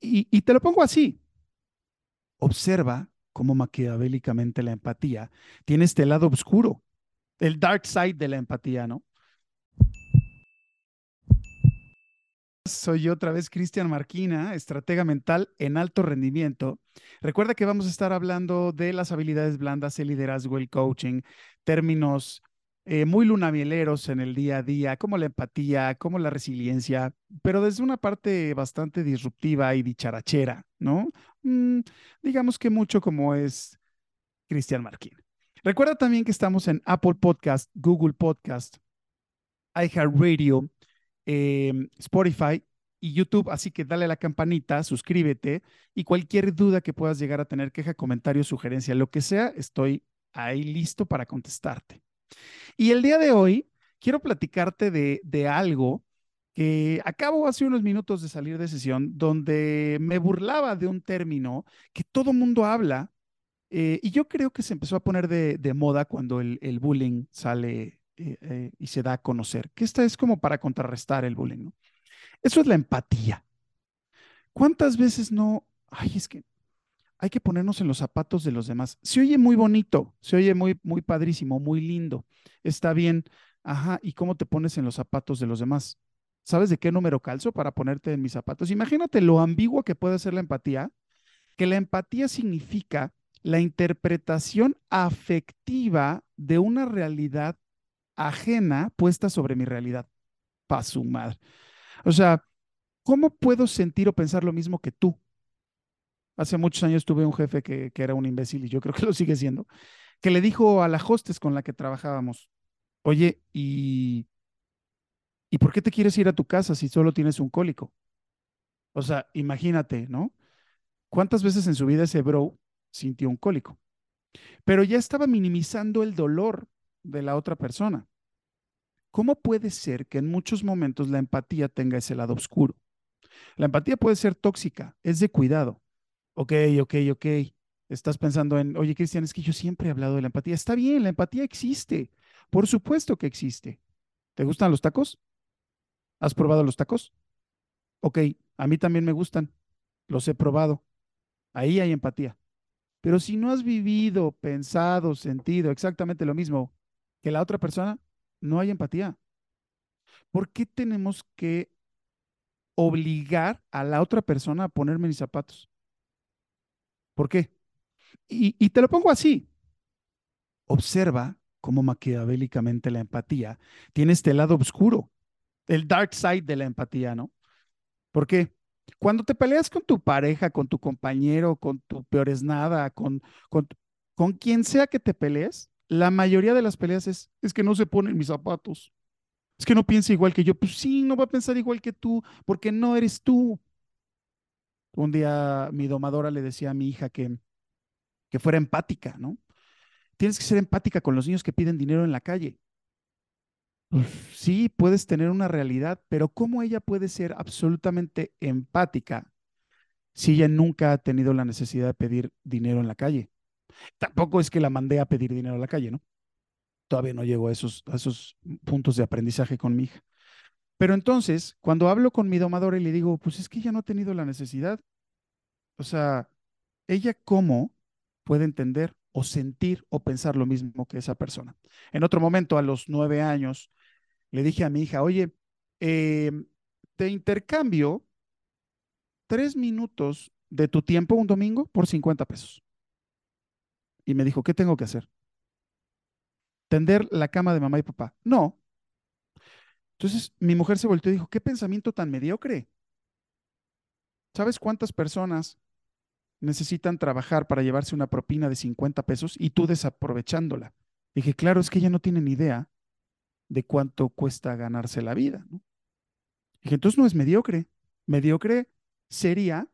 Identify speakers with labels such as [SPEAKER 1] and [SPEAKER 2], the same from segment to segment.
[SPEAKER 1] Y, te lo pongo así. Observa cómo maquiavélicamente la empatía tiene este lado oscuro, el dark side de la empatía, ¿no? Soy yo otra vez Cristian Marquina, estratega mental en alto rendimiento. Recuerda que vamos a estar hablando de las habilidades blandas, el liderazgo, el coaching, términos eh, muy lunamieleros en el día a día, como la empatía, como la resiliencia, pero desde una parte bastante disruptiva y dicharachera, ¿no? Mm, digamos que mucho como es Cristian Marquina. Recuerda también que estamos en Apple Podcast, Google Podcast, iHeartRadio, Em, Spotify y YouTube, así que dale a la campanita, suscríbete y cualquier duda que puedas llegar a tener, queja, comentario, sugerencia, lo que sea, estoy ahí listo para contestarte. Y el día de hoy quiero platicarte de, de algo que acabo hace unos minutos de salir de sesión donde me burlaba de un término que todo mundo habla eh, y yo creo que se empezó a poner de, de moda cuando el, el bullying sale eh, eh, y se da a conocer, que esta es como para contrarrestar el bullying. Eso es la empatía. ¿Cuántas veces no? Ay, es que hay que ponernos en los zapatos de los demás. Se oye muy bonito, se oye muy, muy padrísimo, muy lindo. Está bien. Ajá, ¿y cómo te pones en los zapatos de los demás? ¿Sabes de qué número calzo para ponerte en mis zapatos? Imagínate lo ambiguo que puede ser la empatía, que la empatía significa la interpretación afectiva de una realidad ajena puesta sobre mi realidad. Pa' su madre. O sea, ¿cómo puedo sentir o pensar lo mismo que tú? Hace muchos años tuve un jefe que, era un imbécil y yo creo que lo sigue siendo, que le dijo a la hostes con la que trabajábamos, oye, ¿y, ¿y por qué te quieres ir a tu casa si solo tienes un cólico? O sea, imagínate, ¿no? ¿Cuántas veces en su vida ese bro sintió un cólico? Pero ya estaba minimizando el dolor de la otra persona. ¿Cómo puede ser que en muchos momentos la empatía tenga ese lado oscuro? La empatía puede ser tóxica, es de cuidado. Ok, ok, ok. Estás pensando en, oye, Cristian, es que yo siempre he hablado de la empatía. Está bien, la empatía existe. Por supuesto que existe. ¿Te gustan los tacos? ¿Has probado los tacos? Ok, a mí también me gustan. Los he probado. Ahí hay empatía. Pero si no has vivido, pensado, sentido exactamente lo mismo que la otra persona, no hay empatía. ¿Por qué tenemos que obligar a la otra persona a ponerme mis zapatos? ¿Por qué? Y, y te lo pongo así. Observa cómo maquiavélicamente la empatía tiene este lado oscuro, el dark side de la empatía, ¿no? ¿Por qué? Cuando te peleas con tu pareja, con tu compañero, con tu peores nada, con, con, con quien sea que te pelees, la mayoría de las peleas es, es que no se ponen mis zapatos. Es que no piensa igual que yo. Pues sí, no va a pensar igual que tú, porque no eres tú. Un día mi domadora le decía a mi hija que, que fuera empática, ¿no? Tienes que ser empática con los niños que piden dinero en la calle. Sí, puedes tener una realidad, pero ¿cómo ella puede ser absolutamente empática si ella nunca ha tenido la necesidad de pedir dinero en la calle? Tampoco es que la mandé a pedir dinero a la calle, ¿no? Todavía no llego a esos, a esos puntos de aprendizaje con mi hija. Pero entonces, cuando hablo con mi domadora y le digo, pues es que ella no ha tenido la necesidad. O sea, ella cómo puede entender o sentir o pensar lo mismo que esa persona. En otro momento, a los nueve años, le dije a mi hija, oye, eh, te intercambio tres minutos de tu tiempo un domingo por 50 pesos y me dijo, ¿qué tengo que hacer? ¿Tender la cama de mamá y papá? No. Entonces mi mujer se volteó y dijo, ¿qué pensamiento tan mediocre? ¿Sabes cuántas personas necesitan trabajar para llevarse una propina de 50 pesos y tú desaprovechándola? Dije, claro, es que ella no tiene ni idea de cuánto cuesta ganarse la vida. ¿no? Dije, entonces no es mediocre. Mediocre sería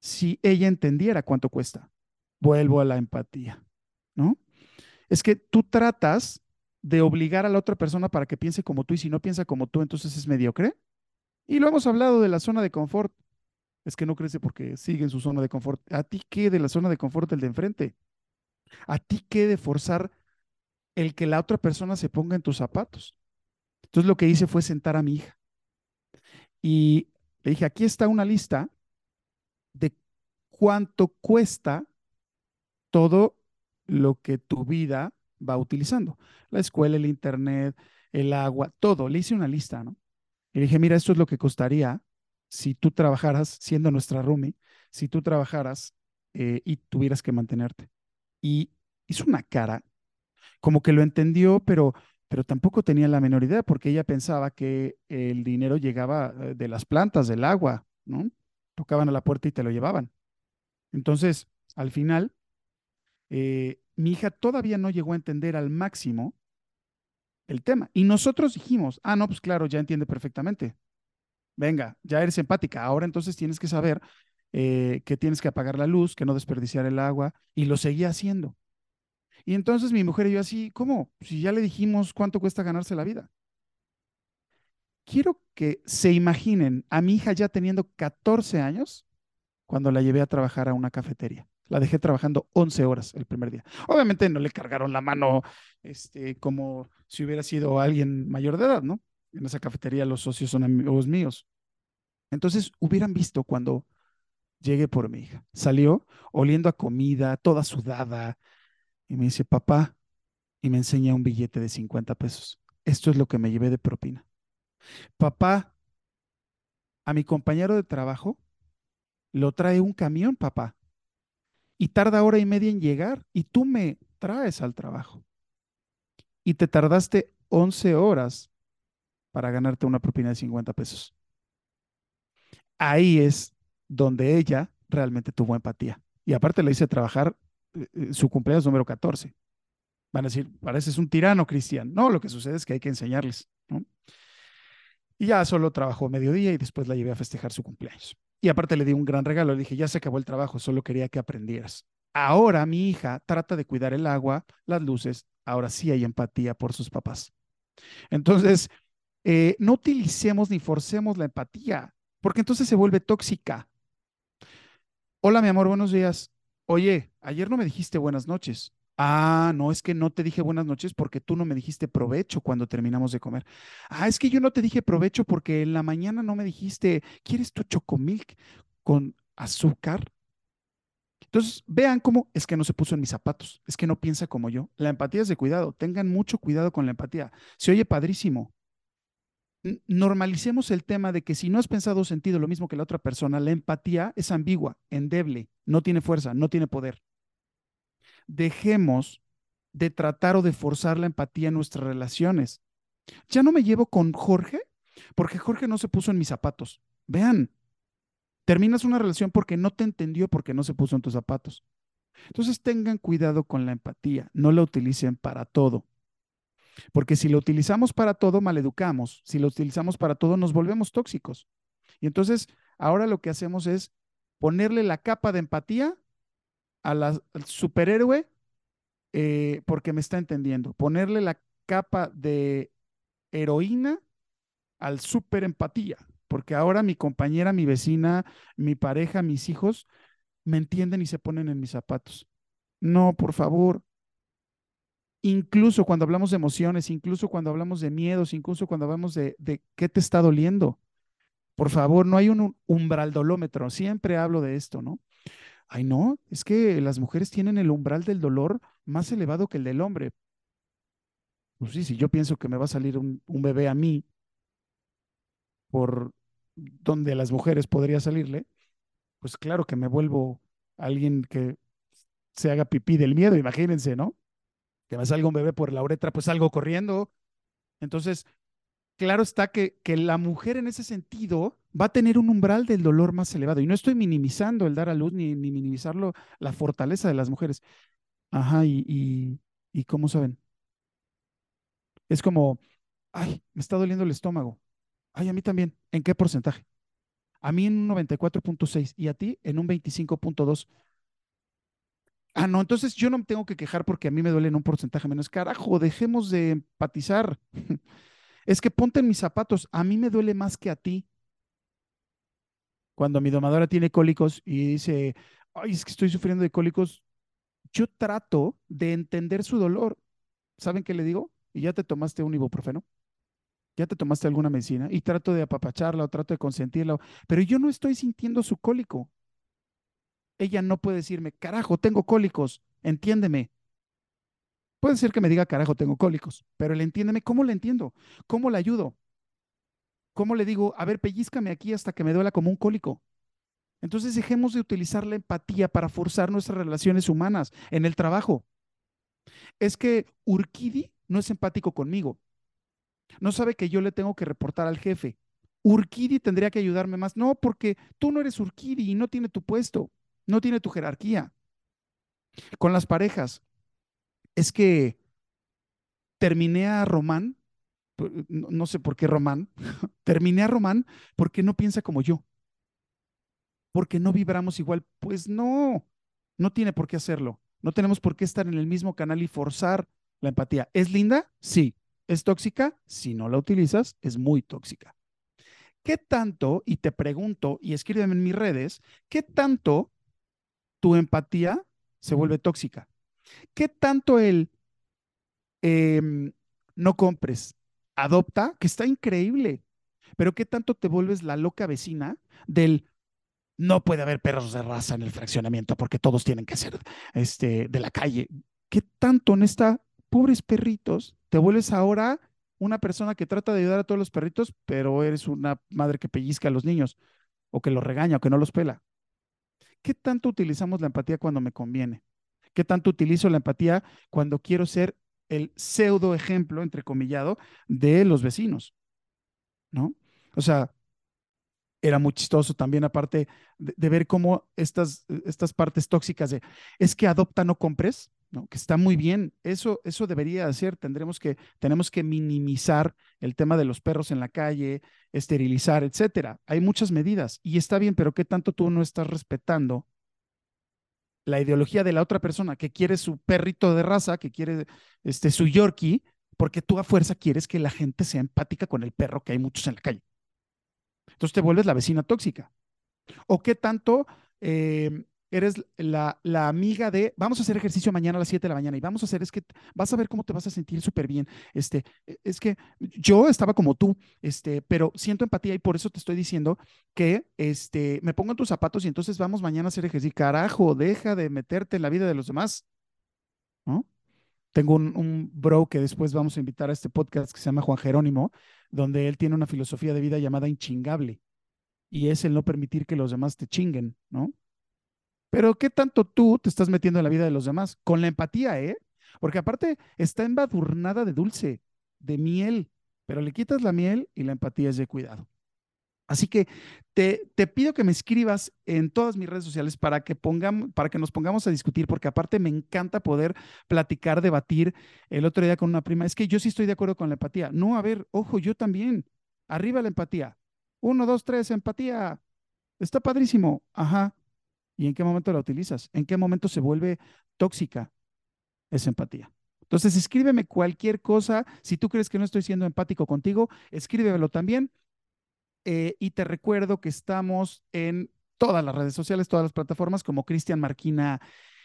[SPEAKER 1] si ella entendiera cuánto cuesta. Vuelvo a la empatía. ¿no? Es que tú tratas de obligar a la otra persona para que piense como tú y si no piensa como tú, entonces es mediocre. Y lo hemos hablado de la zona de confort. Es que no crece porque sigue en su zona de confort. ¿A ti qué de la zona de confort del de enfrente? ¿A ti qué de forzar el que la otra persona se ponga en tus zapatos? Entonces lo que hice fue sentar a mi hija. Y le dije, aquí está una lista de cuánto cuesta todo lo que tu vida va utilizando. La escuela, el internet, el agua, todo. Le hice una lista, ¿no? Y dije, mira, esto es lo que costaría si tú trabajaras, siendo nuestra roomie, si tú trabajaras eh, y tuvieras que mantenerte. Y hizo una cara, como que lo entendió, pero, pero tampoco tenía la menor idea, porque ella pensaba que el dinero llegaba eh, de las plantas, del agua, ¿no? Tocaban a la puerta y te lo llevaban. Entonces, al final, eh, mi hija todavía no llegó a entender al máximo el tema. Y nosotros dijimos, ah, no, pues claro, ya entiende perfectamente. Venga, ya eres empática. Ahora entonces tienes que saber eh, que tienes que apagar la luz, que no desperdiciar el agua. Y lo seguía haciendo. Y entonces mi mujer y yo así, ¿cómo? Si ya le dijimos cuánto cuesta ganarse la vida. Quiero que se imaginen a mi hija ya teniendo 14 años cuando la llevé a trabajar a una cafetería. La dejé trabajando 11 horas el primer día. Obviamente no le cargaron la mano este, como si hubiera sido alguien mayor de edad, ¿no? En esa cafetería los socios son amigos míos. Entonces hubieran visto cuando llegué por mi hija. Salió oliendo a comida, toda sudada, y me dice, papá, y me enseña un billete de 50 pesos. Esto es lo que me llevé de propina. Papá, a mi compañero de trabajo lo trae un camión, papá y tarda hora y media en llegar y tú me traes al trabajo. Y te tardaste 11 horas para ganarte una propina de 50 pesos. Ahí es donde ella realmente tuvo empatía. Y aparte le hice trabajar eh, eh, su cumpleaños número 14. Van a decir, pareces un tirano, Cristian. No, lo que sucede es que hay que enseñarles. Y ya solo trabajó mediodía y después la llevé a festejar su cumpleaños. Y aparte le di un gran regalo, le dije, ya se acabó el trabajo, solo quería que aprendieras. Ahora mi hija trata de cuidar el agua, las luces, ahora sí hay empatía por sus papás. Entonces, eh, no utilicemos ni forcemos la empatía, porque entonces se vuelve tóxica. Hola, mi amor, buenos días. Oye, ayer no me dijiste buenas noches. Ah, no, es que no te dije buenas noches porque tú no me dijiste provecho cuando terminamos de comer. Ah, es que yo no te dije provecho porque en la mañana no me dijiste, ¿quieres tu chocomilk con azúcar? Entonces, vean cómo es que no se puso en mis zapatos, es que no piensa como yo. La empatía es de cuidado, tengan mucho cuidado con la empatía. Se oye padrísimo. Normalicemos el tema de que si no has pensado o sentido lo mismo que la otra persona, la empatía es ambigua, endeble, no tiene fuerza, no tiene poder dejemos de tratar o de forzar la empatía en nuestras relaciones. Ya no me llevo con Jorge porque Jorge no se puso en mis zapatos. Vean, terminas una relación porque no te entendió porque no se puso en tus zapatos. Entonces tengan cuidado con la empatía, no la utilicen para todo. Porque si lo utilizamos para todo, maleducamos. Si lo utilizamos para todo, nos volvemos tóxicos. Y entonces, ahora lo que hacemos es ponerle la capa de empatía al superhéroe eh, porque me está entendiendo. Ponerle la capa de heroína al super empatía, porque ahora mi compañera, mi vecina, mi pareja, mis hijos me entienden y se ponen en mis zapatos. No, por favor. Incluso cuando hablamos de emociones, incluso cuando hablamos de miedos, incluso cuando hablamos de, de qué te está doliendo. Por favor, no hay un umbral dolómetro. Siempre hablo de esto, ¿no? Ay, no, es que las mujeres tienen el umbral del dolor más elevado que el del hombre. Pues sí, si yo pienso que me va a salir un, bebé a mí por donde las mujeres podría salirle, pues claro que me vuelvo alguien que se haga pipí del miedo, imagínense, ¿no? Que me salga un bebé por la uretra, pues salgo corriendo. Entonces, claro está que, que la mujer en ese sentido va a tener un umbral del dolor más elevado. Y no estoy minimizando el dar a luz ni, ni minimizarlo la fortaleza de las mujeres. Ajá, y, y, y ¿cómo saben? Es como, ay, me está doliendo el estómago. Ay, a mí también. ¿En qué porcentaje? A mí en un 94.6 y a ti en un 25.2. Ah, no, entonces yo no me tengo que quejar porque a mí me duele en un porcentaje menos. Carajo, dejemos de empatizar. Es que ponte en mis zapatos, a mí me duele más que a ti. Cuando mi domadora tiene cólicos y dice, ay, es que estoy sufriendo de cólicos, yo trato de entender su dolor. ¿Saben qué le digo? ¿Y ya te tomaste un ibuprofeno? ¿Ya te tomaste alguna medicina? Y trato de apapacharla o trato de consentirla, pero yo no estoy sintiendo su cólico. ella no puede decirme, carajo, tengo cólicos, entiéndeme. Puede ser que me diga, carajo, tengo cólicos, pero el entiéndeme, ¿cómo le entiendo? ¿Cómo le ayudo? ¿Cómo le digo, a ver, pellizcame aquí hasta que me duela como un cólico? Entonces dejemos de utilizar la empatía para forzar nuestras relaciones humanas en el trabajo. Es que Urquidi no es empático conmigo. No sabe que yo le tengo que reportar al jefe. Urquidi tendría que ayudarme más. No, porque tú no eres Urquidi y no tiene tu puesto, no tiene tu jerarquía. Con las parejas, es que terminé a Román, no sé por qué Román, terminé a Román porque no piensa como yo porque no vibramos igual. Pues no, no tiene por qué hacerlo. No tenemos por qué estar en el mismo canal y forzar la empatía. ¿Es linda? Sí. ¿Es tóxica? Si no la utilizas, es muy tóxica. ¿Qué tanto, y te pregunto, y escríbeme en mis redes, qué tanto tu empatía se vuelve tóxica? ¿Qué tanto el em, no compres, adopta, que está increíble, pero qué tanto te vuelves la loca vecina del no puede haber perros de raza en el fraccionamiento porque todos tienen que ser este, de la calle. ¿Qué tanto en esta, pobres perritos, te vuelves ahora una persona que trata de ayudar a todos los perritos, pero eres una madre que pellizca a los niños o que los regaña o que no los pela? ¿Qué tanto utilizamos la empatía cuando me conviene? ¿Qué tanto utilizo la empatía cuando quiero ser el pseudo ejemplo, entrecomillado, de los vecinos? ¿No? O sea, era muy chistoso también, aparte de, ver cómo estas, estas partes tóxicas de es que adopta, no compres, ¿no? que está muy bien. Eso, eso debería ser. Tendremos que, tenemos que minimizar el tema de los perros en la calle, esterilizar, etcétera. Hay muchas medidas y está bien, pero ¿qué tanto tú no estás respetando la ideología de la otra persona que quiere su perrito de raza, que quiere este, su Yorkie, porque tú a fuerza quieres que la gente sea empática con el perro que hay muchos en la calle? Entonces te vuelves la vecina tóxica. ¿O qué tanto eh, eres la, la, amiga de, vamos a hacer ejercicio mañana a las 7 de la mañana y vamos a hacer, es que vas a ver cómo te vas a sentir súper bien. Este, e, es que yo estaba como tú, este, pero siento empatía y por eso te estoy diciendo que este, me pongo en tus zapatos y entonces vamos mañana a hacer ejercicio. Carajo, deja de meterte en la vida de los demás. ¿No? Tengo un, un bro que después vamos a invitar a este podcast que se llama Juan Jerónimo, donde él tiene una filosofía de vida llamada inchingable, y es el no permitir que los demás te chinguen, ¿no? Pero ¿qué tanto tú te estás metiendo en la vida de los demás? Con la empatía, ¿eh? Porque aparte está embadurnada de dulce, de miel, pero le quitas la miel y la empatía es de cuidado. Así que te, te, pido que me escribas en todas mis redes sociales para que, para que nos pongamos a discutir, porque aparte me encanta poder platicar, debatir. El otro día con una prima, es que yo sí estoy de acuerdo con la empatía. No, a ver, ojo, yo también. Arriba la empatía. Uno, dos, tres, empatía. Está padrísimo. Ajá. ¿Y en qué momento la utilizas? ¿En qué momento se vuelve tóxica esa empatía? Entonces, escríbeme cualquier cosa. Si tú crees que no estoy siendo empático contigo, escríbemelo también. Eh, y te recuerdo que estamos en todas las redes sociales, todas las plataformas, como Cristian Marquina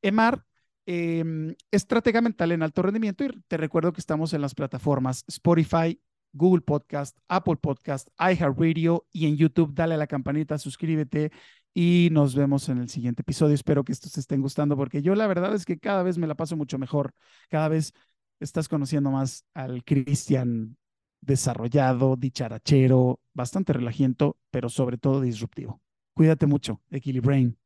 [SPEAKER 1] Emar, eh, estratega mental en alto rendimiento. Y te recuerdo que estamos en las plataformas Spotify, Google Podcast, Apple Podcast, iHeartRadio y en YouTube. Dale a la campanita, suscríbete y nos vemos en el siguiente episodio. Espero que estos estén gustando porque yo la verdad es que cada vez me la paso mucho mejor. Cada vez estás conociendo más al Cristian desarrollado, dicharachero, bastante relajiento, pero sobre todo disruptivo. Cuídate mucho, Equilibrain.